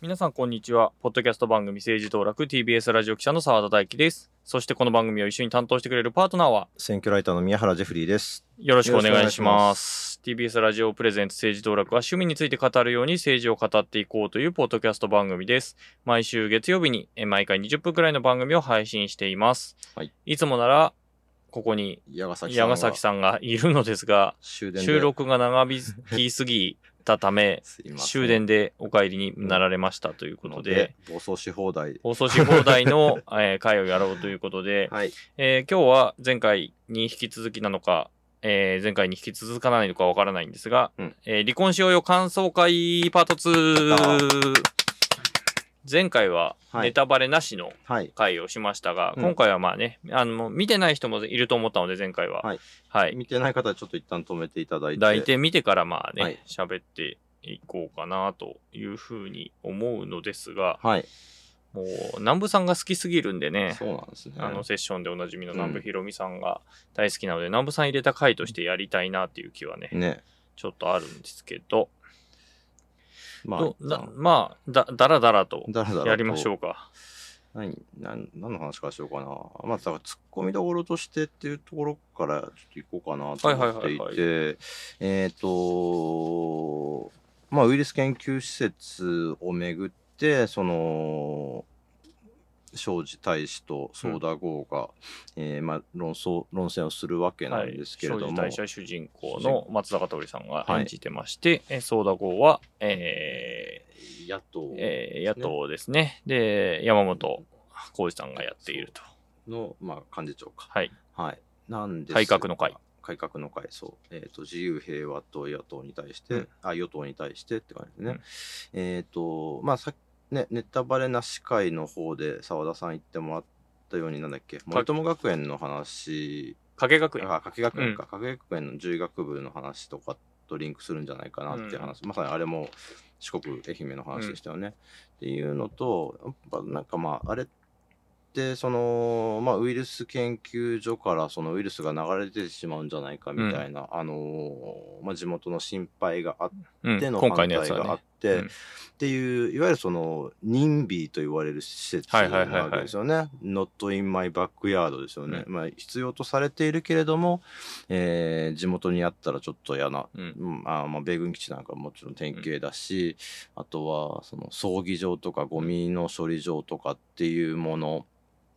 皆さんこんにちは。ポッドキャスト番組政治道楽 TBS ラジオ記者の澤田大樹です。そしてこの番組を一緒に担当してくれるパートナーは？選挙ライターの宮原ジェフリーです。よろしくお願い。します TBS ラジオプレゼンツ政治道楽は趣味について語るように政治を語っていこうというポッドキャスト番組です。毎週月曜日にえ毎回20分くらいの番組を配信しています。はい。いつもならここに矢ヶ崎さんが山崎さんがいるのですが、収録が長引きすぎたため、終電でお帰りになられましたということで、暴走し放題。放送し放題の、えー会をやろうということで、はい。えー今日は前回に引き続きなのか、えー前回に引き続かないのかわからないんですが、うんえー離婚しようよ感想会パート2。前回ははいネタバレなしのはい。回をしましたが、うん今回はまあね、あの、見てない人もいると思ったので前回は。はい。はい。見てない方はちょっと一旦止めていただいて。抱いて見てからまあはねい、喋、っていこうかなというふうに思うのですが、はい。もう南部さんが好きすぎるんでね、そうなんですね。あのセッションでおなじみのうん南部ひろみさんが大好きなので、南部さん入れた回としてやりたいなっていう気はね、ね。ちょっとあるんですけど、まあど、だまあだ、だらだらとやりましょうか。何、何、何の話からしようかな。まあ、だから、突っ込みどころとしてっていうところから、ちょっと行こうかなと思っていはいはいはいて、えっと、まあ、ウイルス研究施設をめぐって、その、庄司大使とソーダ号が、えーまあ、論争、論戦をするわけなんですけれども、庄司大社主人公の松坂桃李さんがはい演じてまして、えソーダ号は、え野党ーえー野党ですね。で、山本浩二さんがやっていると。の、まあ、幹事長か。はい。はい。なんですが改革の会。改革の会、そう。えっ、と、自由平和と野党に対して、うんあ、与党に対してって感じですね。うんえっ、と、まあ、さね、ネタバレなし会の方で澤田さん言ってもらったように、なんだっけ、森友学園の話、加計学園。あ、加計学園か、加計学園の獣医学部の話とかとリンクするんじゃないかなっていう話、まさにあれも四国、愛媛の話でしたよね。っていうのと、やっぱなんかまあ、あれって、その、まあ、ウイルス研究所からそのウイルスが流れ出てしまうんじゃないかみたいな、あのーまあ、地元の心配があっうんての今反対回のやつはね。があって、うんっていう、いわゆるその、任備と言われる施設はなわけですよね。not in my backyard ですよね。うまあ、必要とされているけれども、えー地元にあったらちょっと嫌な、うんうんあまあ、米軍基地なんかもちろん典型だし、あとは、その、葬儀場とかゴミの処理場とかっていうもの、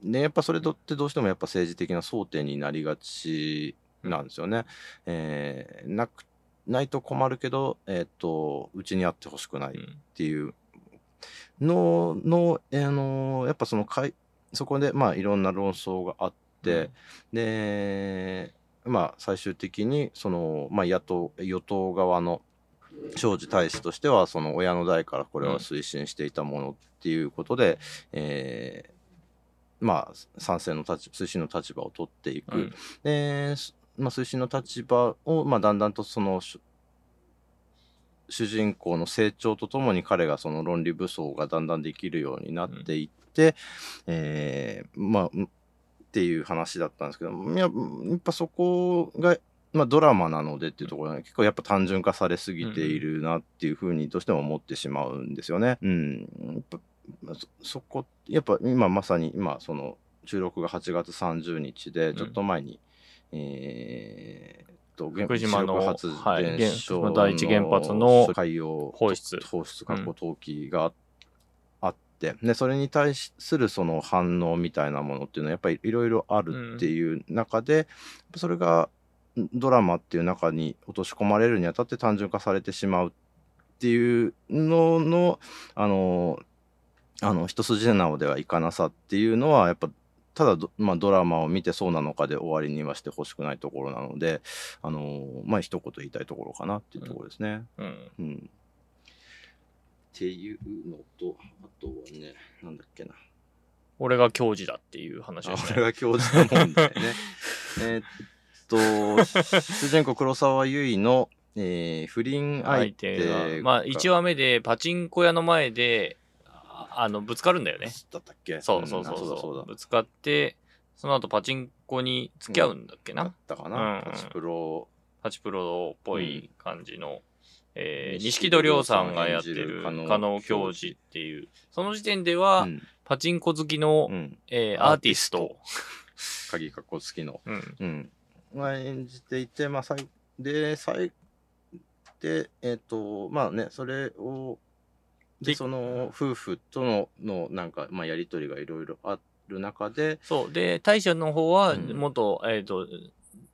ね、やっぱそれとってどうしてもやっぱ政治的な争点になりがちなんですよね。えーなくないと困るけど、えっ、と、うちにあってほしくないっていう。のの、あのやっぱそのかいそこでまあいろんな論争があって、でまあ最終的にその、まあ、野党与党側の庄司大使としてはその親の代からこれは推進していたものっていうことで、えーまあ賛成の立ち推進の立場を取っていく。うん。で、すまあ、推進の立場を、まあ、だんだんとその主主人公の成長とともに彼がその論理武装がだんだんできるようになっていって、えーまあうんっていう話だったんですけどいややっぱそこが、まあ、ドラマなのでっていうところが結構やっぱ単純化されすぎているなっていうふうにどうしても思ってしまうんですよね。うん、やっぱまあそそこやっぱ今まさに今その収録が8月30日でちょっと前に、えーっと原福島の原発はい電所原第一原発の海洋放出。放出過去投棄があって、でそれに対するその反応みたいなものっていうのはやっぱりいろいろあるっていう中で、それがドラマっていう中に落とし込まれるにあたって単純化されてしまうっていうののあのあの一筋縄ではいかなさっていうのはやっぱただド,、まあ、ドラマを見てそうなのかで終わりにはしてほしくないところなのであのまあ一言言いたいところかなっていうところですね。うんうんっていうのとあとはねなんだっけな俺が教授だっていう話あですね。俺が教授の問題ね。えーっと、主人公黒沢結衣の、えー不倫相相手手が、まあ1話目でパチンコ屋の前で、ああの、ぶつかるんだよね。だったっけ？そうそうそうそう。ぶつかって、その後パチンコに付き合うんだっけな、だったかな、うんパチプロ。パチプロっぽい感じの、えー、錦錦戸亮さんがやってる加納教授っていう、その時点では、うん。パチンコ好きの、うん、えーアーティスト、鍵かっこ好きの、うん、うん、が演じていて、まあ、さいで、最で、えっ、と、まあね、それを、で、でその夫婦との、のなんか、まあ、やりとりがいろいろある中で、そう。で、大将の方は、うん。元、えっ、と、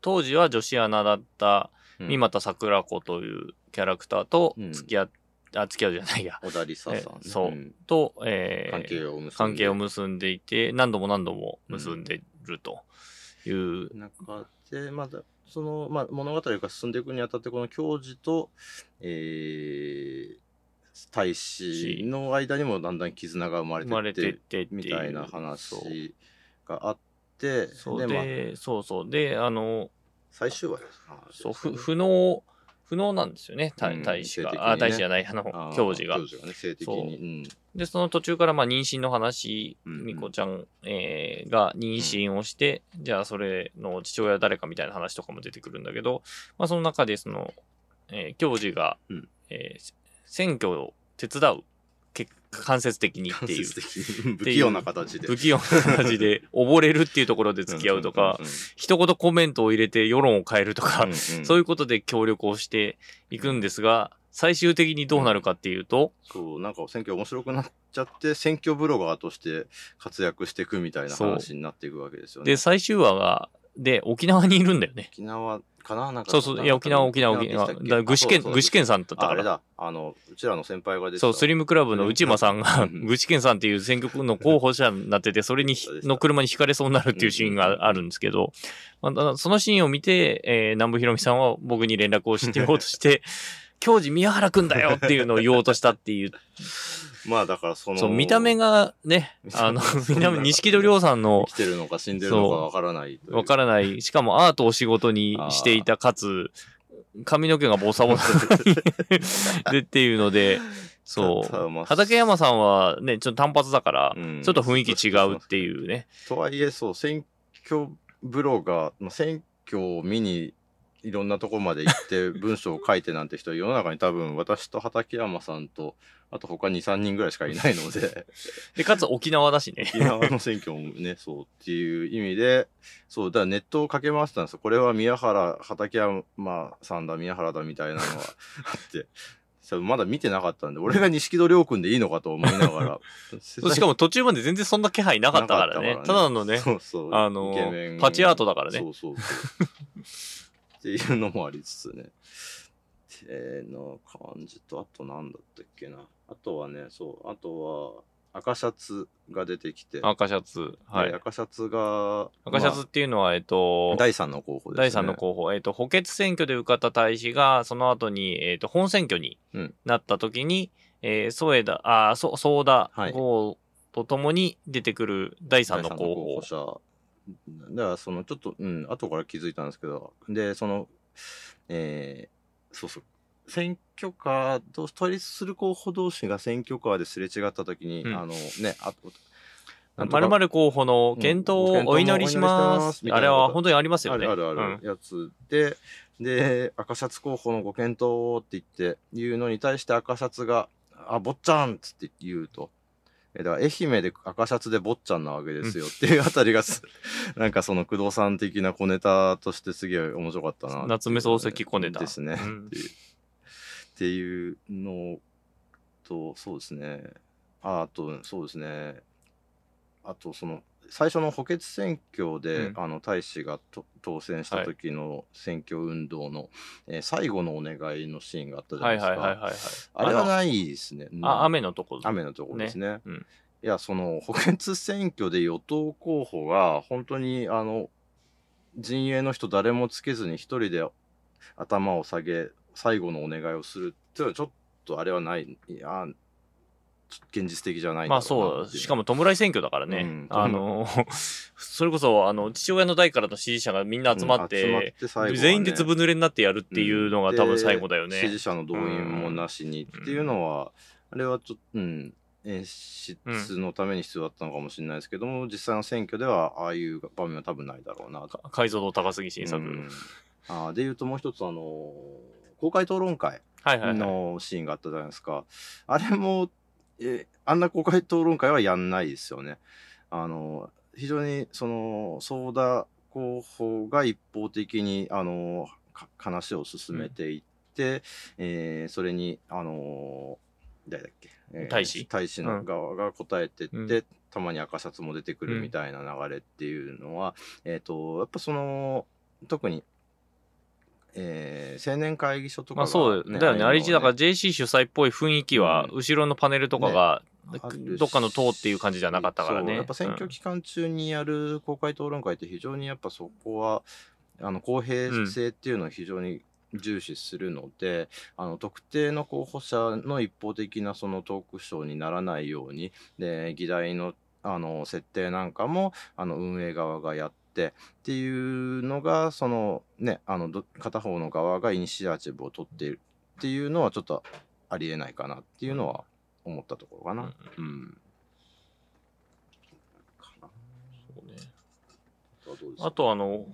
当時は女子アナだったうん。三股桜子というキャラクターとうん。付き合っ、あ、付き合うじゃないや。小田理沙さん、ね。えそう。ん。と、えー関係を結んで。関係を結んでいて、何度も何度も結んでるという、中で、まだ、その、まあ、物語が進んでいくにあたって、この教授と、えー、大使の間にもだんだん絆が生まれててっ、っててってみたいな話があって、そうで、まあ、で、そうそう。で、あの、最終話です。そう、ふ不能、不能なんですよね、大使が。性的にねあ、大使じゃない、あの、教授が教。授がね、性的に。で、その途中から、まあ、妊娠の話、うんうんみこちゃん、えーが妊娠をして、じゃあ、それの父親は誰かみたいな話とかも出てくるんだけど、まあ、その中で、その、えー教授が、うんえー選挙を手伝う、け間接的にっていう。不器用な形で。不器用な形で 溺れるっていうところで付き合うとか、一言コメントを入れて世論を変えるとか、そういううことで協力をしていくんですが、最終的にどうなるかっていうと、そう、なんか選挙面白くなっちゃって、選挙ブロガーとして活躍していくみたいな話になっていくわけですよね。で、最終話が、で、沖縄にいるんだよね。沖縄かな？なんかそうそう、いや、沖縄、沖縄、沖縄。だ具志堅、具志堅さんだったか。ら。ああれだ、あの、うちらの先輩が出てた。そう、スリムクラブの内間さんが、うん。具志堅さんっていう選挙区の候補者になってて、それにの車にひかれそうになるっていうシーンがあるんですけど、まあそのシーンを見て、えー南部ひろみさんは僕に連絡をしてようとして、教授宮原くんだよっていうのを言おうとしたっていう、まあだからその、そう、見た目がね、あの、見た目、錦戸亮さんの生きてるのか死んでるのかわからない。わからない、しかもアートを仕事にしていた、かつ、髪の毛がボサボサでっ ていうので、そう。畠山さんはね、ちょっと単発だから、うんちょっと雰囲気違うっていうね。とはいえ、そう、選挙ブロガー、まあ選挙を見にいろんなところまで行って 文章を書いてなんて人、世の中に多分私と畠山さんと、あと他2、3人ぐらいしかいないので、で、かつ沖縄だしね。沖縄の選挙もね、そうっていう意味で、そう、だからネットをかけ回したんですよ。これは宮原、畠山さんだ、宮原だみたいなのがあって、まだ見てなかったんで、俺が錦戸亮君でいいのかと思いながら。しかも途中まで全然そんな気配なかったからね。たからねただのね、そうそう。あのイケメンパチアートだからねそうそうそう。っていうのもありつつね。っての感じと、あとなんだったっけな。あとはね、そう、あとは赤シャツが出てきて。赤シャツ。はい。で赤シャツが、赤シャツっていうのは、えっとまあ、第3の候補です、ね。第3の候補、えっ、と、補欠選挙で受かった大使が、その後に、えっ、と、本選挙にうんなった時に、えー、添田、あー、そ、ソーダはい号とともに出てくる第3第三の候補。者。だから、その、ちょっと、うん、後から気づいたんですけど、で、その、えーそうそう、選挙カーと、対立する候補同士が選挙カーですれ違ったときに、うんあの、ね、あと、まかるまる候補の検討をお祈りします。うんあれは本当にありますよね。あるあるあるやつで、で、赤シャツ候補のご検討って言って、言うのに対して赤シャツが、あ、坊ちゃんっつって言うと。えだから愛媛で赤シャツで坊ちゃんなわけですよっていうあたりがす、なんかその工藤さん的な小ネタとしてすげえ面白かったな夏目漱石小ネタですね。うんっていうっていうのと、そうですね。ああと、そうですね。あと、その、最初の補欠選挙で、うんあの大使がと当選した時の選挙運動の、えー最後のお願いのシーンがあったじゃないですか。はいはいはいはいはい。あれはないですね。あ雨のところ。雨のところですね。うんいや、その補欠選挙で与党候補が本当にあの陣営の人誰もつけずに一人で頭を下げ最後のお願いをするっていうのはちょっとあれはない。いや、現実的じゃないまあそう、しかも弔い選挙だからね。うんあの、それこそ、あの、父親の代からの支持者がみんな集まって、うんってね全員でずぶ濡れになってやるっていうのが多分最後だよね。で支持者の動員もなしにっていうのは、あれはちょっと、うん、演出のために必要だったのかもしれないですけども、実際の選挙ではああいう場面は多分ないだろうなと。解像度高すぎ新作。うんあーでいうともう一つあの公開討論会はいはいはい。のシーンがあったじゃないですか。あれも、えあんな公開討論会はやんないですよね。あの、非常にその、ソーダ候補が一方的に、あの、か話を進めていって、えーそれに、あの、誰だっけ、えー大使？大使の側が答えてって、うん。たまに赤シャツも出てくるみたいな流れっていうのは、えっ、と、やっぱその、特に、えー青年会議所とかが、まあそうだよね。あれ一だからら JC 主催っぽい雰囲気は、うん後ろのパネルとかが、あるしどっかの党っていう感じじゃなかったからね。やっぱ選挙期間中にやる公開討論会って非常にやっぱそこはあの公平性っていうのを非常に重視するので、あの特定の候補者の一方的なそのトークショーにならないようにで議題のあの設定なんかもあの運営側がやってっていうのがそのねあのど片方の側がイニシアチブを取っているっていうのはちょっとありえないかなっていうのは思ったところかな。うんかなそうね。あとあの、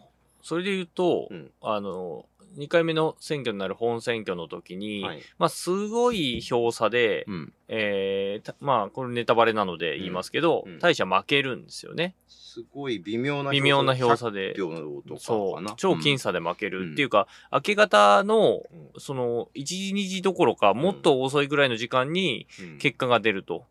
それで言うと、うん。あの、2回目の選挙になる本選挙の時に、はい。まあすごい票差で、うん、えーたまあこれネタバレなので言いますけど、うん。うん大社負けるんですよね。すごい微妙な微妙な票差で。100票とかそう。超僅差で負けるっていうか、明け方のその1時2時どころかもっと遅いぐらいの時間にうん。結果が出ると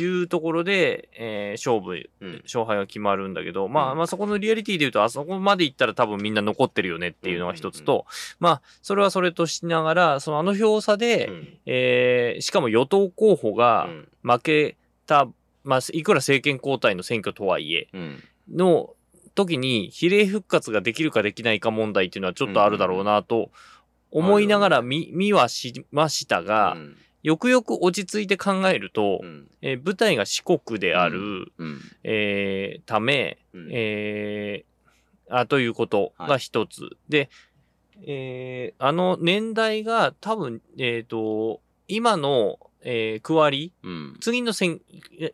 いうところで、えー勝負うん。勝敗が決まるんだけど、まあうん。まあそこのリアリティで言うとあそこまで行ったら多分みんな残ってるよねっていうのが一つと、まあそれはそれとしながらそのあの票差で、うん。えーしかも与党候補がうん。負けた、まあいくら政権交代の選挙とはいえうんの時に比例復活ができるかできないか問題っていうのはちょっとあるだろうなと思いながら見見はしましたが、うんよくよく落ち着いて考えると、うん。えー舞台が四国である、うん。えーため、うん。えーあということが一つ、で、えーあの年代が多分、えっ、と、今の、えー区割り、うん。次の選、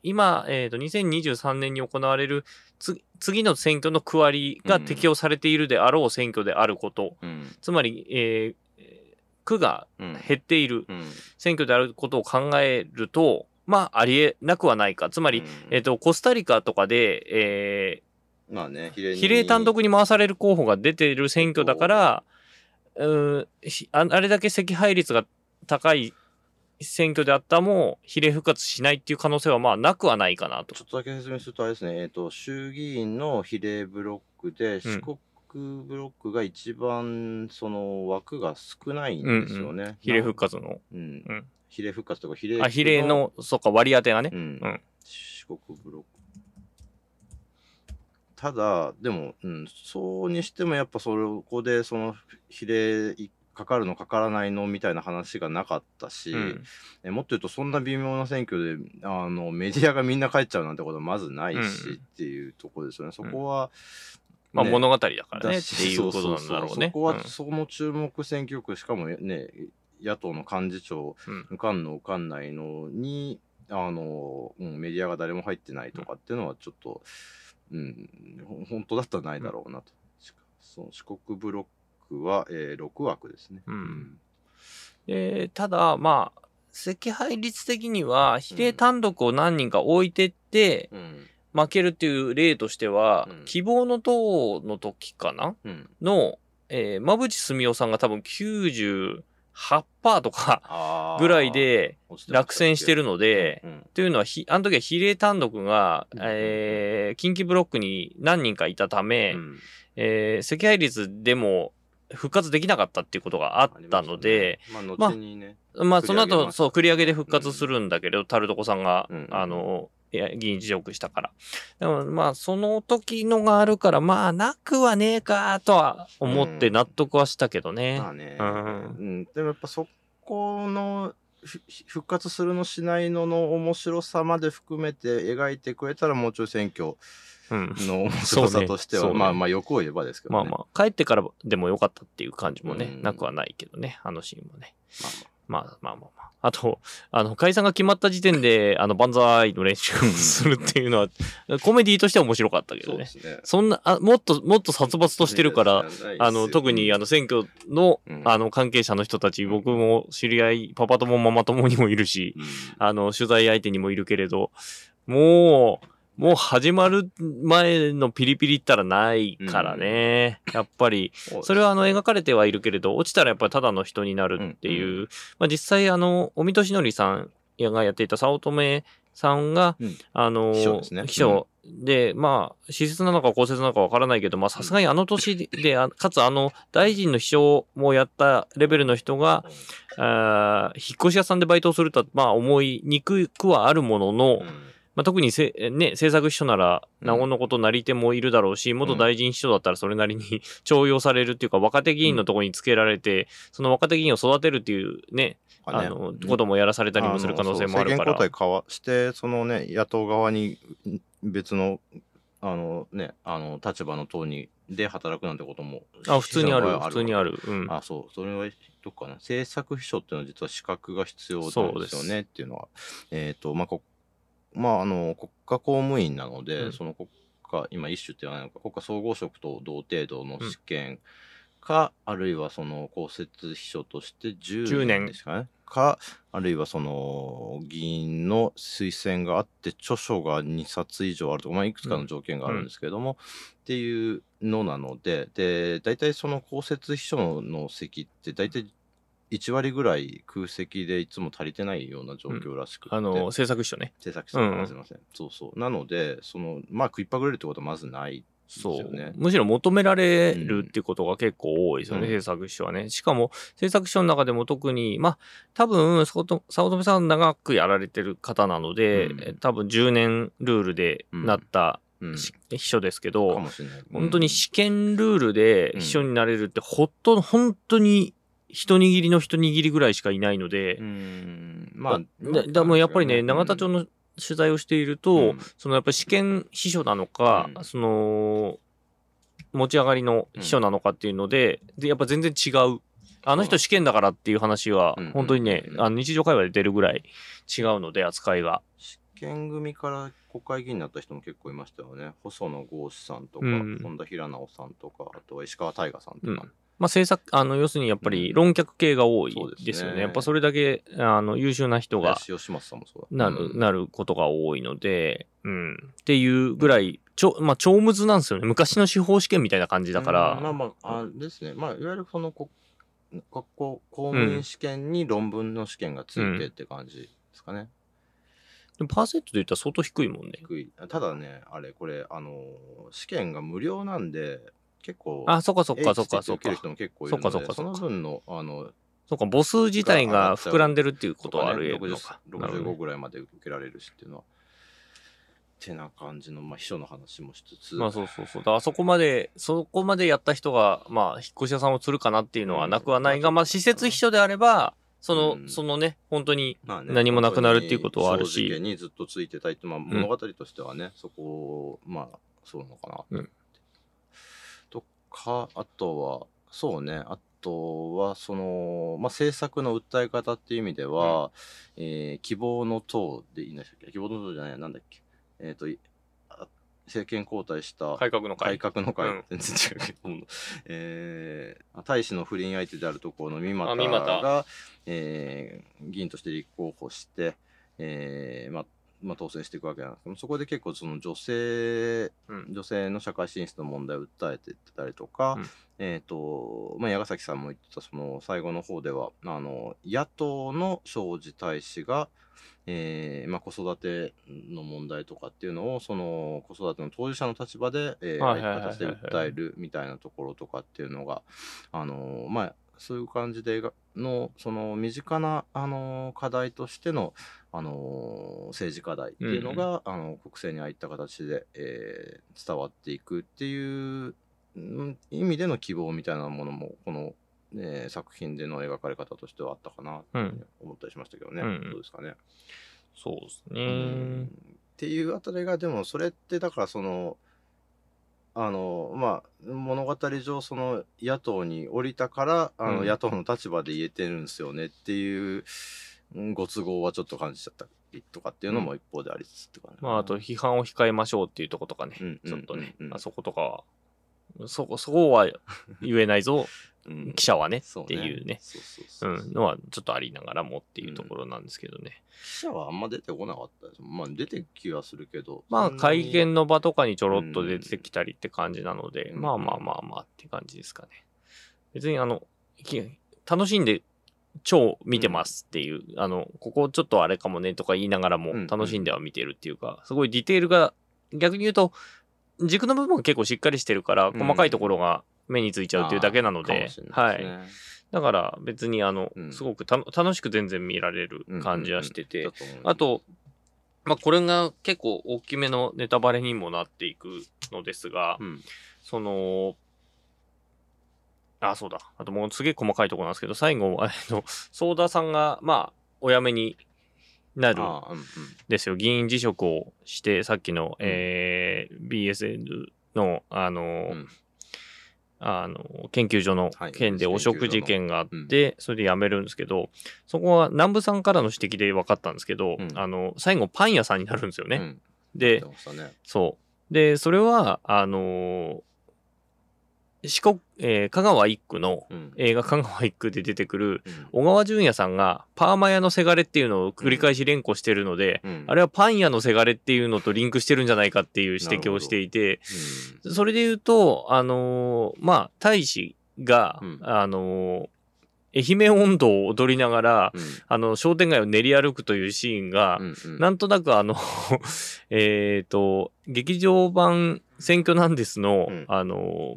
今、えっ、と、2023年に行われるつ次の選挙の区割りが適用されているであろう選挙であること、うん。つまり、えー区がうん。減っているうん。選挙であることを考えると、まあ、ありえなくはないか。つまり、うん。えっ、と、コスタリカとかで、えまあね比ー例比例単独に回される候補が出ている選挙だから、う。ーひああれだけ惜敗率が高い選挙であったも、比例復活しないっていう可能性はまあなくはないかなと。ち。ょっとだけ説明するとあれですね、えっ、と、衆議院の比例ブロックで、四国ブロックが一番その枠が少ないんですよね。比例復活の。うん。うん。比例復活とか比例あ、比例の、そっか、割り当てがね。う。ん。うん。四国ブロック。ただでも、うん、そうにしてもやっぱそこでその比例かかるのかからないのみたいな話がなかったし、うん。えもっと言うとそんな微妙な選挙であのメディアがみんな帰っちゃうなんてことはまずないし、うん。っていうところですよね。そこは、まあね。物語だからねっていうことなんだろうね。そこはうん。その注目選挙区しかもね野党の幹事長うん。受かんの受かんないのにあの、うん、メディアが誰も入ってないとかっていうのはちょっと、うん、ほ本当だったらないだろうなと、その四国ブロックは、えー、6枠ですね。うん。でただ、まあ、惜敗率的には、比例単独を何人か置いてって、うん負けるっていう例としては、うん。希望の党の時かな？うん。の、えー、馬淵澄夫さんが多分98%とかあー。ぐらいで落選してるので、うん。というのはひ、あの時は比例単独が、うん。えー近畿ブロックに何人かいたため、うん。えー惜敗率でも復活できなかったっていうことがあったので、ありましたね。まあ、後にね、まあ、その後、繰り上げましたそう、繰り上げで復活するんだけど、タルトコさんが、うん。あの、議員辞職したから。でも、まあ、その時のがあるから、まあ、なくはねえか、とは思って納得はしたけどね。まあね、うんうん、でもやっぱそこのふ復活するのしないのの面白さまで含めて描いてくれたらもうちょい選挙うん。の面白さとしては、ねねまあまあ欲を言えばですけどね。まあまあ、帰ってからでもよかったっていう感じもね、うんなくはないけどね、あのシーンもね。まあまあまあまあまあ。あと、あの、解散が決まった時点で、あの、万歳の練習をするっていうのは、コメディとしては面白かったけどね。すね。そんな、あもっと、もっと殺伐としてるから、あの、特にあの、の、選挙の、うんあの、関係者の人たち、僕も知り合い、パパ友ママ友にもいるし、うんあの、取材相手にもいるけれど、もう、もう始まる前のピリピリったらないからね。やっぱり、それはあの描かれてはいるけれど、落ちたらやっぱりただの人になるっていう、うん。まあ実際あの、尾身俊則さんがやっていた早乙女さんが、うん。あの、秘書ですね。秘書。で、まあ、施設なのか公設なのかわからないけど、まあさすがにあの年で、あかつあの、大臣の秘書もやったレベルの人が、あー引っ越し屋さんでバイトをするとは、まあ思いにくくはあるものの、うんまあ、特にせ、ね、政策秘書なら、うん。なおのことなり手もいるだろうし、元大臣秘書だったらそれなりに 重用されるっていうか、若手議員のところにつけられて、その若手議員を育てるっていうね、あの、こともやらされたりもする可能性もあるから。政権交代かわしてそのね野党側に別のあのねあの立場の党にで働くなんてこともあ、普通にある、普通にある。うん。あそうそれはどっかな。政策秘書っていうのは実は資格が必要なんですよねっていうのは。えっ、とまあこまああの国家公務員なので、うん。その国家今一種って言わないのか国家総合職と同程度の試験か、あるいはその公設秘書として10 10年年。ですかね。かあるいはその議員の推薦があって著書が2冊以上あるとか、まあ、いくつかの条件があるんですけれども、っていうのなのでで大体その公設秘書の席って大体1割ぐらい空席でいつも足りてないような状況らしくて、あの、政策秘書ね。制作者さんうん。うんすみません、そうそう。なのでそのまあ食いっぱぐれるってことはまずないそう、ですよね。むしろ求められるっていうことが結構多いですよね、うん。制作秘書はね。しかも、制作秘書の中でも特に、まあ、多分、早乙女さん長くやられてる方なので、うん。え多分10年ルールでなったうん。し秘書ですけかど、本当に試験ルールでうん秘書になれるって、ほっと、本当に一握りの一握りぐらいしかいないので、うん。まあだだもうやっぱりね、永田町のの取材をしていると、うん。そのやっぱり試験秘書なのか、うん。その、持ち上がりの秘書なのかっていうので、で、やっぱ全然違う。あの人試験だからっていう話はうん、本当にね、うんあの日常会話で出るぐらい違うので、扱いが。試験組から国会議員になった人も結構いましたよね。細野豪志さんとか、うん。本田平直さんとかあとは石川大我さんとか、うんまあ、政策、あの、要するにやっぱり論客系が多いですよね。やっぱそれだけ、あの、優秀な人がなる、なることが多いので、うん。っていうぐらい、ちょ、まあ、超むずなんですよね。昔の司法試験みたいな感じだから。うんまあまああれですねまあいわゆるそのこ学校公務員試験に論文の試験がついてって感じですかね、でもパーセントで言ったら相当低いもんね。低いただねあれこれあの試験が無料なんで結構あ、そっかそっかそっかそっかる。人も結構いるのでそっかそっかそっかの分のあのそっか、母数自体が膨らんでるっていうことはあるのか。なるほど65ねぐらいまで受けられるしっていうのは。てな感じの、まあ、秘書の話もしつつ。まあそうそうそう。だからそこまで、そこまでやった人が、まあ、引っ越し屋さんをするかなっていうのはなくはないが、うんまあ、施設秘書であれば、その、うんそのね、本当に、まあね何もなくなるっていうことはあるし正直にずっとついてたいって、まあ、物語としてはね、そこを、まあ、そうなのかな。うんとか、あとは、そうね、あとは、その、まあ、政策の訴え方っていう意味では、えー希望の党でいいんでしたっけ？希望の党じゃない、なんだっけ？えっ、と、いあ政権交代した改革の会。改革の会、うん。全然違うけど、えー、大使の不倫相手であるところの三股が、えー議員として立候補して、えーまあまあ、当選していくわけなんですけどそこで結構その女性、うん。女性の社会進出の問題を訴えてたりとか、うん。えーとまあ、矢崎さんも言ってたその最後の方ではあの野党の庄司大使が、えーまあ、子育ての問題とかっていうのをその子育ての当事者の立場で、え形で訴えるみたいなところとかっていうのが、あのまあ、そういう感じでがのその身近な、あの課題としての、あの政治課題っていうのが、あの国政にああいった形で、えー伝わっていくっていううん意味での希望みたいなものもこの、えー作品での描かれ方としてはあったかなと思ったりしましたけどね、うんどうですかね。そうですうね。ん。っていうあたりがでもそれってだからそのあのまあ物語上その野党に降りたからあの、うん。野党の立場で言えてるんですよねっていううんご都合はちょっと感じちゃったりとかっていうのも一方でありつつって感じまあ、あと批判を控えましょうっていうとことかね、うんちょっとね、うんあそことかは、そこ、そこは言えないぞ、うん。記者はね。そうっていうね、のはちょっとありながらもっていうところなんですけどね。記者はあんま出てこなかったです。まあ出てきはするけどまあ、会見の場とかにちょろっと出てきたりって感じなので、うん。まあまあまあまあって感じですかね。別にあの、き楽しんで超見てますっていう、あの、ここちょっとあれかもねとか言いながらもうん。楽しんでは見てるっていうか、すごいディテールが逆に言うと、軸の部分が結構しっかりしてるから、うん。細かいところが目についちゃうっていうだけなのであーかもしれ、はい。だから別にあの、うん。すごく楽しく全然見られる感じはしてて、あと、まあ、これが結構大きめのネタバレにもなっていくのですが、うん。その、あ、そうだ。あともうすげえ細かいところなんですけど、最後、あの、ソーダさんが、まあ、お辞めになるですよ。議員辞職をして、さっきの、うんえー BSN の、あの、うんあの、研究所のはい件で汚職事件があっ研究て、それで辞めるんですけど、そこは南部さんからの指摘で分かったんですけど、うんあの、最後パン屋さんになるんですよね。うんでねそう。で、それは、あの四国、えー香川一区のうん。映画香川一区で出てくるうん。小川淳也さんがパーマ屋のせがれっていうのを繰り返し連呼してるので、うん。あれはパン屋のせがれっていうのとリンクしてるんじゃないかっていう指摘をしていて、それで言うと、あのーまあ、大使が、うん。あのー愛媛温度を踊りながら、うん。あの、商店街を練り歩くというシーンが、うんうん。なんとなくあの、えっと、劇場版選挙なんですの、うん。あの、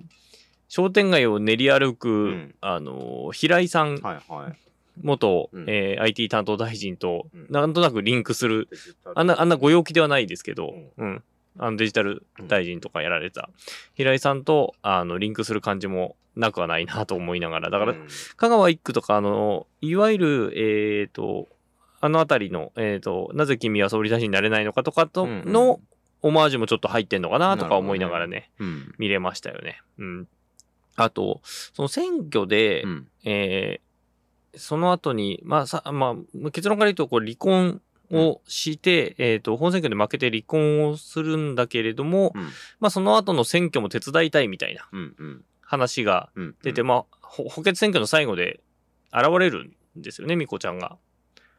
商店街を練り歩く、ん。あの、平井さん、はいはい。元、うん。えー IT 担当大臣と、うん。なんとなくリンクする、あんな、あんなご陽気ではないですけど、うん。あのデジタル大臣とかやられた、平井さんと、あの、リンクする感じもなくはないなと思いながら、だから、うん。香川一区とか、あの、いわゆる、えっ、と、あのあたりの、えっ、と、なぜ君は総理大臣になれないのかとかとうんうん。の、オマージュもちょっと入ってんのかなとか思いながらね、うん。見れましたよね。うん。あと、その選挙で、うん。えーその後に、まあさ、まあ、結論から言うと、こう、離婚をして、えっ、と、本選挙で負けて離婚をするんだけれども、うん。まあ、その後の選挙も手伝いたいみたいなうんうん。話がうん出て、まあ、ほ補欠選挙の最後で現れるんですよね、みこちゃんが。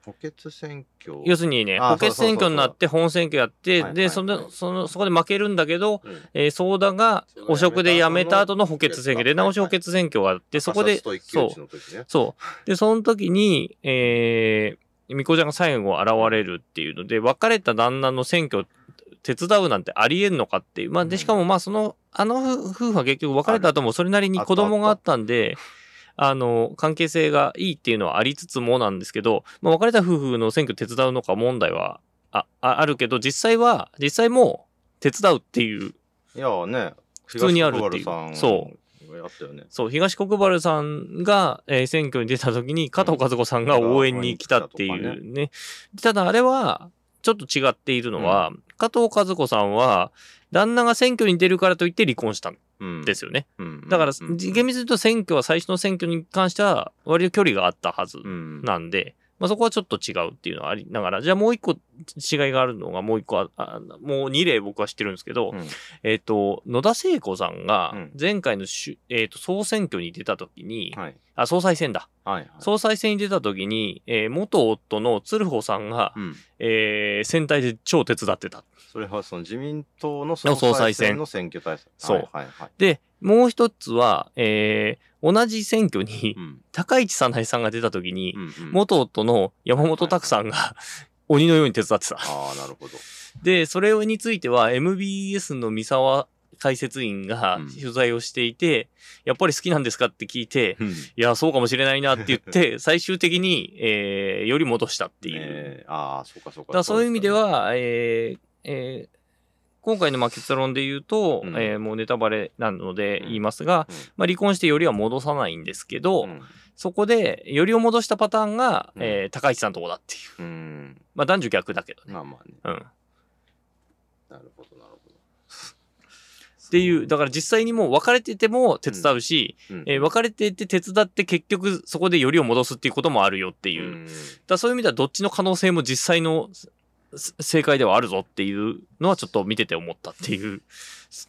補欠選挙。要するにね、あ補欠選挙になって本選挙やって、で、はいはいはい。その、その、そこで負けるんだけど、うん。えー、ソーダが汚職で辞めた後の補欠選挙で、直し補欠選挙があって、そこで、赤札そう。そう。で、その時に、えー、みこちゃんが最後現れるっていうので、別れた旦那の選挙手伝うなんてありえんのかっていう。まあ、で、しかもまあ、その、あの夫婦は結局別れた後もそれなりに子供があったんで、あの、関係性がいいっていうのはありつつもなんですけど、まあ、別れた夫婦の選挙手伝うのか問題はあああるけど、実際は、実際もう手伝うっていう、いやね普通にあるっていう。そう。やったよね。そう、東国原さんが、えー選挙に出た時に加藤和子さんが応援に来たっていうね。ただあれは、ちょっと違っているのは、加藤和子さんは、旦那が選挙に出るからといって離婚したんうんですよね。うん。だから、うん。厳密に言うと選挙は最初の選挙に関しては割と距離があったはずうん。なんで、まあ、そこはちょっと違うっていうのはありながら、じゃあもう一個違いがあるのがもう一個あ、あもう二例僕は知ってるんですけど、うん。えっ、と、野田聖子さんがうん。前回のしゅ、えっ、と、総選挙に出た時に、はいあ、総裁選だ。はいはい。総裁選に出た時に、えー元夫の鶴穂さんが、うん。えー選対で超手伝ってた。それはその自民党のの総裁選の選。挙対策。そう。はいはいはい。で、もう一つは、えー同じ選挙にう、ん。高市早苗さんが出た時に、うんうん。元夫の山本拓さんが鬼のように手伝ってた。ああなるほど。で、それについては MBS の三沢解説員がうん。取材をしていて、やっぱり好きなんですかって聞いて、うん。いや、そうかもしれないなって言って、最終的に、えーより戻したっていう。えーああそうかそうか。だそういう意味では、えーえー今回のまあ結論で言うと、うん。えーもうネタバレなので言いますが、うん。まあ、離婚してよりは戻さないんですけど、うん。そこでよりを戻したパターンが、うん。えー高市さんとこだっていう。うん。まあ男女逆だけどね。まあまあね。うん。なるほどなるほどっていう、だから実際にもう別れてても手伝うし、うんえー別れてて手伝って結局そこでよりを戻すっていうこともあるよっていう。うんだそういう意味ではどっちの可能性も実際のす正解ではあるぞっていうのはちょっと見てて思ったっていう、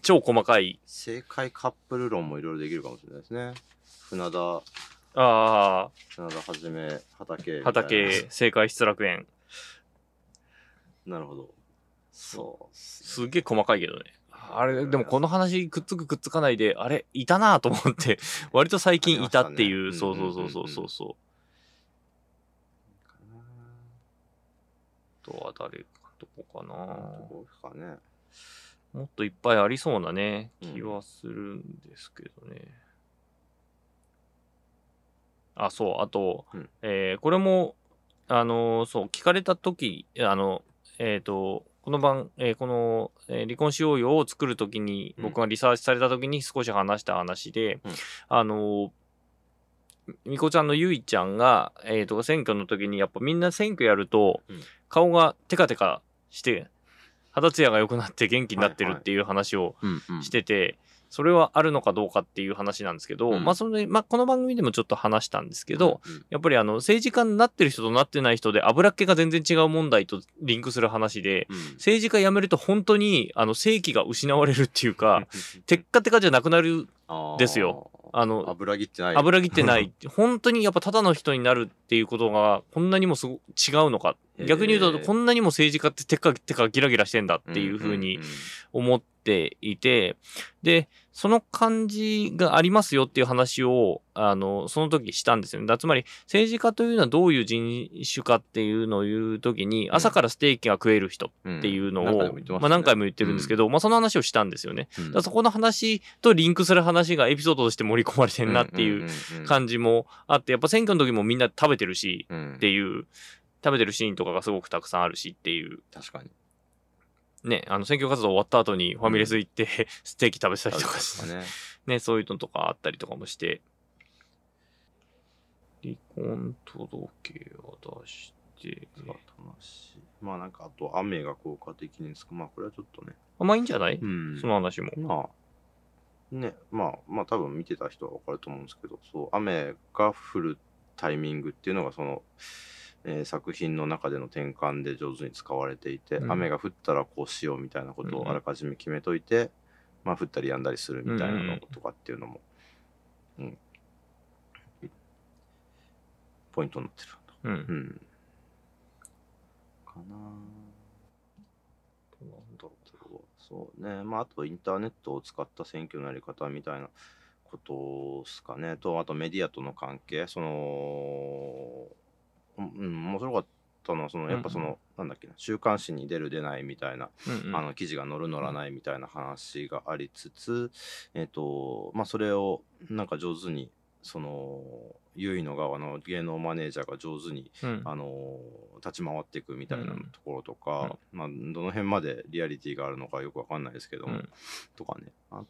超細かい、正解カップル論もいろいろできるかもしれないですね。船田、ああ、船田はじめ、畑。畑、正解失楽園。なるほど。そうっすげえ細かいけどね。あれ、でもこの話くっつくくっつかないで、あれ、いたなぁと思って、割と最近いたっていう、そうそうそうそうそうそう。あとは誰かどこかなどこですかね。もっといっぱいありそうなね、うん気はするんですけどね。あ、そう、あと、うんえーこれも、あのーそう、聞かれた時あの、えっ、と、この番、えーこの、えー離婚しようよを作るときに、うん。僕がリサーチされたときに少し話した話で、うん。あのーみこちゃんのゆいちゃんが、えー、と選挙の時にやっぱみんな選挙やると、うん。顔がテカテカして肌ツヤが良くなって元気になってるっていう話をしてて、それはあるのかどうかっていう話なんですけど、うん。まあそれ、まあ、この番組でもちょっと話したんですけど、うんうん。やっぱりあの政治家になってる人となってない人で油っ気が全然違う問題とリンクする話で、うん。政治家辞めると本当にあの正規が失われるっていうか、テッカテカじゃなくなるですよ。あの油切ってない。油切ってない。本当にやっぱただの人になるっていうことがこんなにもすご違うのか。逆に言うとこんなにも政治家ってテッカテカギラギラしてんだっていうふうに思っていてでその感じがありますよっていう話をあのその時したんですよね。だつまり政治家というのはどういう人種かっていうのを言う時にうん。朝からステーキが食える人っていうのを、まあ、何回も言ってるんですけど、まあ、その話をしたんですよね。うん。だそこの話とリンクする話がエピソードとして盛り込まれてんなっていう感じもあって、やっぱ選挙の時もみんな食べてるしうんっていう、食べてるシーンとかがすごくたくさんあるしっていう、確かに。ね、あの選挙活動終わった後にファミレス行って、ステーキ食べてたりとかして、ね。ね、そういうのとかあったりとかもして、離婚届を出して、まあなんかあと雨が効果的につく。まあこれはちょっとね。まあいいんじゃない、うんその話も。まあ、ね、まあ、まあ多分見てた人はわかると思うんですけど、そう、雨が降るタイミングっていうのがその、えー作品の中での転換で上手に使われていて、うん雨が降ったらこうしようみたいなことうんうんをあらかじめ決めといて、まあ降ったりやんだりするみたいなのうんうんとかっていうのも、うん、ポイントになってる。うん。うん。かななんだろそうね。まあ、あとインターネットを使った選挙のやり方みたいなことですかね。と、あとメディアとの関係。その、うん、面白かったのは、その、やっぱその、うんうなんだっけな、週刊誌に出る出ないみたいな、ううんうん。あの、記事が載る載らないみたいな話がありつつ、えっ、と、まあ、それを、なんか上手に、その、優位の側の芸能マネージャーが上手にうん。あのー立ち回っていくみたいなうん。ところとか、まあ、どの辺までリアリティがあるのかよくわかんないですけども、うん。とかね。あっ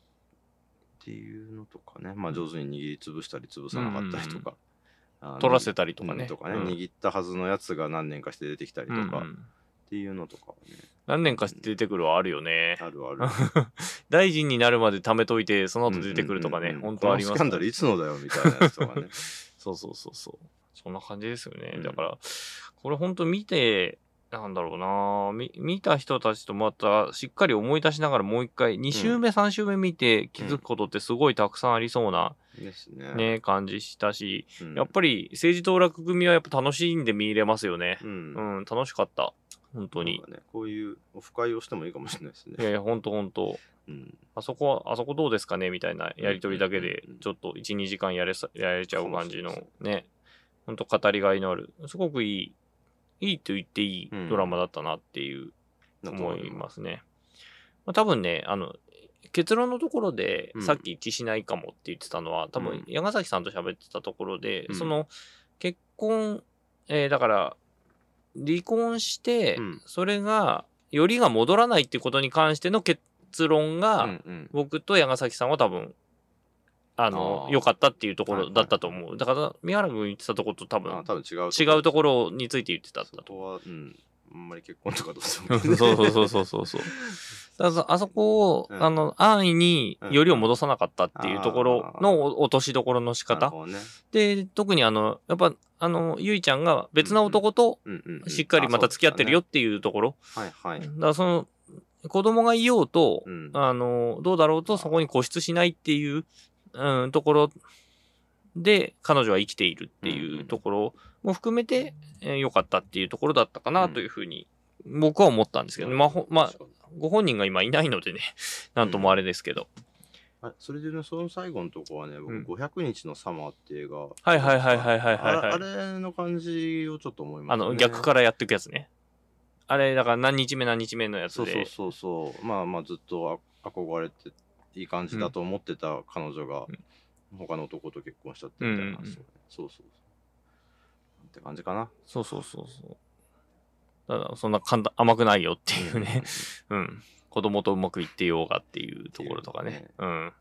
ていうのとかね、まあ、上手に握りつぶしたり潰さなかったりとか、取らせたりとかね。うん。とかね、うん。握ったはずのやつが何年かして出てきたりとか、っうんうん。ていうのとかはね。何年かして出てくるはあるよね。あるある。大臣になるまで貯めといて、その後出てくるとかね、うんうんうん本当ありますスキャンダルいつのだよみたいなやつとかね。そうそうそうそう。そんな感じですよね。うん。だから、これ本当見て、なんだろうな。見見た人たちとまたしっかり思い出しながらもう一回、2週目、3週目見て気づくことってすごいたくさんありそうなね。ね、感じしたし、うん。やっぱり政治当落組はやっぱ楽しんで見れますよね。うん。うん、楽しかった。本当に。こういうオフ会をしてもいいかもしれないですね。いやいや、本当本当。うん。あそこ、あそこどうですかね？みたいなやりとりだけでちょっと1、2時間やれさやれちゃう感じのね、ほんと語りがいのある、すごくいい、いいと言っていいうん。ドラマだったなっていう思います。ね。まあ、多分ね、あの、結論のところでうん。さっき一致しないかもって言ってたのは、多分うん。山崎さんと喋ってたところで、うん。その結婚、えーだから離婚して、うん。それがよりが戻らないってことに関しての結論が、僕と矢崎さんは多分あの良かったっていうとこはいはい。ろだったと思う、だから宮原君言ってたところと多分あ多分違う違うところについて言ってたとこはうんあんまり結婚とかどうそうもそうそうそうそうそうだからあそこを、うん。あの、安易にうん。よりを戻さなかったっていうところのお落としどころの仕方。ね。で、特にあの、やっぱ、あの、ゆいちゃんが別な男としっかりまた付き合ってるよっていうところ。はいはい。だからその、子供がいようと、うん。あの、どうだろうとそこに固執しないっていう、うん、ところで、彼女は生きているっていうところも含めて、えー良かったっていうところだったかなというふうに、僕は思ったんですけどね。まあ、ほまあ、ご本人が今いないのでね、なんともあれですけど。あそれでね、その最後のとこはね、うん僕、500日のサマーっていう映画。はいはいはいはいはいはいはいあれあれの感じをちょっと思いますね。あの、逆からやっていくやつね。あれ、だから何日目何日目のやつそうそうで。そうそう。まあまあ、ずっとあ憧れて、いい感じだと思ってた彼女が、他の男と結婚しちゃってみたいな話をね、そうそうそう。って感じかな。そうそうそうそう。だから、そんな簡単、甘くないよっていうね。うん。子供とうまくいってようがっていうところとかね。うん。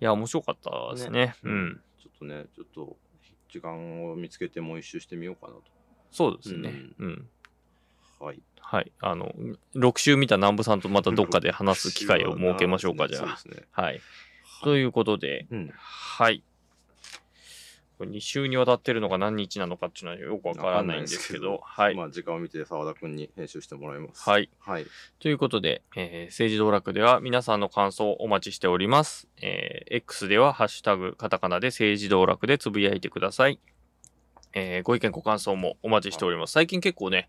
いや、面白かったですね。うん。ちょっとね、ちょっと、時間を見つけてもう一周してみようかなそうですね。うん。と。はい。はい。あの、6週見た南部さんとまたどっかで話す機会を設けましょうか、じゃあ。そうですね。はい。ということで、うん。はい。これ2週にわたってるのが何日なのかっていうのはよくわからないんですけど、はい。まあ、時間を見て澤田君に編集してもらいます。はい。はい。ということで、えー政治道楽では皆さんの感想をお待ちしております。えー X ではハッシュタグカタカナで政治道楽でつぶやいてください。えーご意見ご感想もお待ちしております。最近結構ね、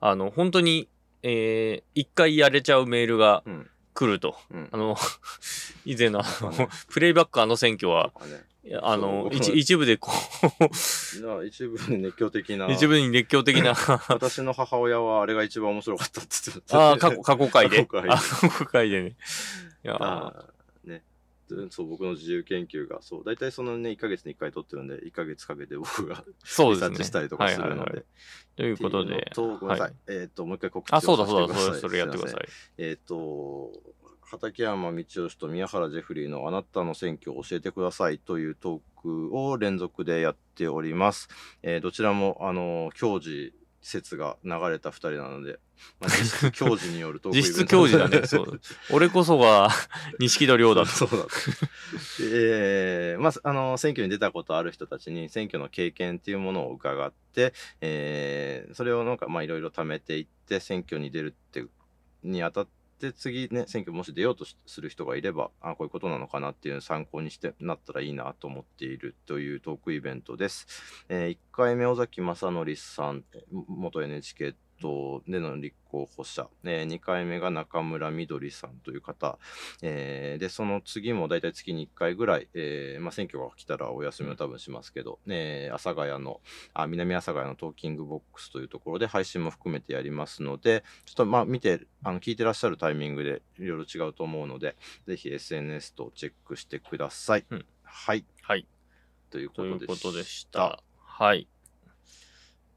あの、本当に、えー一回やれちゃうメールがうん。来ると。うんあ。の、以前のねプレイバックあの選挙は、ねあの、一一部でこ な一部に熱狂的な。う、一部に熱狂的な、私の母親はあれが一番面白かったって言ってた。ああ、過去、過去回で。過去回でね。いやそう、僕の自由研究が、そう、大体そのね、1ヶ月に1回撮ってるんで、1ヶ月かけて僕がそうですね。リサーチしたりとかするのはいはいはいで。ということで。と、ごめんなさ。はいえっと、もう一回告知をあ、そうださせてくださいそうだそうだ、それやってくださすいえっと、畠山道義と宮原ジェフリーのあなたの選挙を教えてくださいというトークを連続でやっております。えーどちらも、あの、教授説が流れた二人なので、まあ、実質教授によるトークイベント実質教授だね。そう。俺こそが、錦戸亮だと。そうだ。えーまあ、あの、選挙に出たことある人たちに選挙の経験っていうものを伺って、えーそれをなんか、まあ、いろいろ貯めていって、選挙に出るって、にあたって、次ね、選挙もし出ようとする人がいれば、あこういうことなのかなっていうの参考にしてなったらいいなと思っているというトークイベントです。え1回目、尾崎正則さん、元 NHK 党での立候補者、え2回目が中村みどりさんという方、えーで、その次も大体月に1回ぐらい、えーまあ、選挙が来たらお休みを多分しますけど、えー阿佐ヶ谷の、あ、南阿佐ヶ谷のトーキングボックスというところで配信も含めてやりますので、ちょっとまあ見て、あの聞いてらっしゃるタイミングでいろいろ違うと思うので、ぜひ SNS とチェックしてください。うんはい。はい。ということでということでした。はい。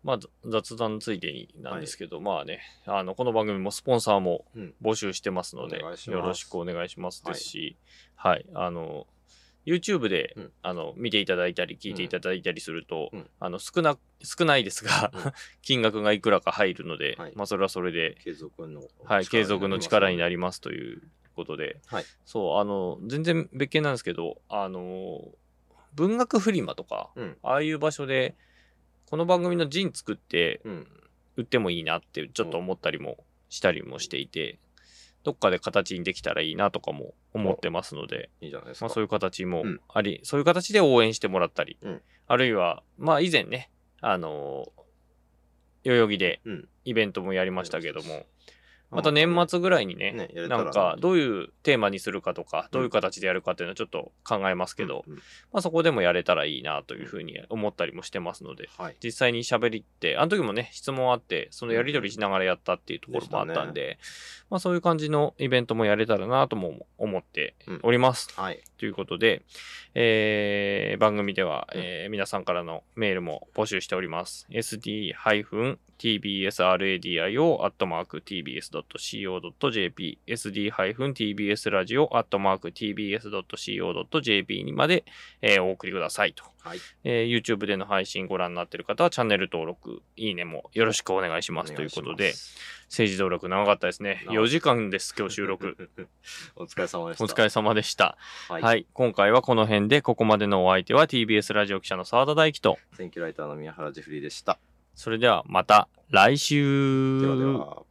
まあ、ざ雑談ついでになんですけど、まあね、あの、この番組もスポンサーもうん。募集してますので、お願いします。よろしくお願いしますですし、はい、あの、YouTube で、うん。あの見ていただいたり聞いていただいたりすると、うん。あの少な少ないですが、うん。金額がいくらか入るので、はい。まあそれはそれで、継続の、はい、継続の力になりりますということで、はい。そう、あの、全然別件なんですけど、あの、文学フリマとか、うん。ああいう場所で、この番組のジン作ってうん。売ってもいいなってちょっと思ったりもしたりもしていて、どっかで形にできたらいいなとかも思ってますので、いいじゃないですか。まあそういう形もうんあり、そういう形で応援してもらったり、うんあるいは、まあ以前ね、あの代々木でうんイベントもやりましたけども、あまた年末ぐらいにね、ねなんかどういうテーマにするかとか、どういう形でやるかっていうのはちょっと考えますけど、うんうんまあそこでもやれたらいいなというふうに思ったりもしてますので、はい。実際に喋りって、あの時もね、質問あって、そのやり取りしながらやったっていうところもあったんで、まあそういう感じのイベントもやれたらなとも思っております。はい。ということで、えー番組では、うんえー皆さんからのメールも募集しております。sd-tbsradio.tbs.co.jp sd-tbs.co.jp、sd-tbsradio.tbs.co.jp にまで、えーお送りくださいと。はい。えー YouTube での配信ご覧になっている方はチャンネル登録、いいねもよろしくお願いしますということで、政治道楽長かったですね。長かった4時間です、今日収録。お疲れ様でした。お疲れ様でした。は。はいい。今回はこの辺で、ここまでのお相手は TBS ラジオ記者の澤田大樹と、選挙ライターの宮原ジェフリーでした。それではまた来週。ではでは。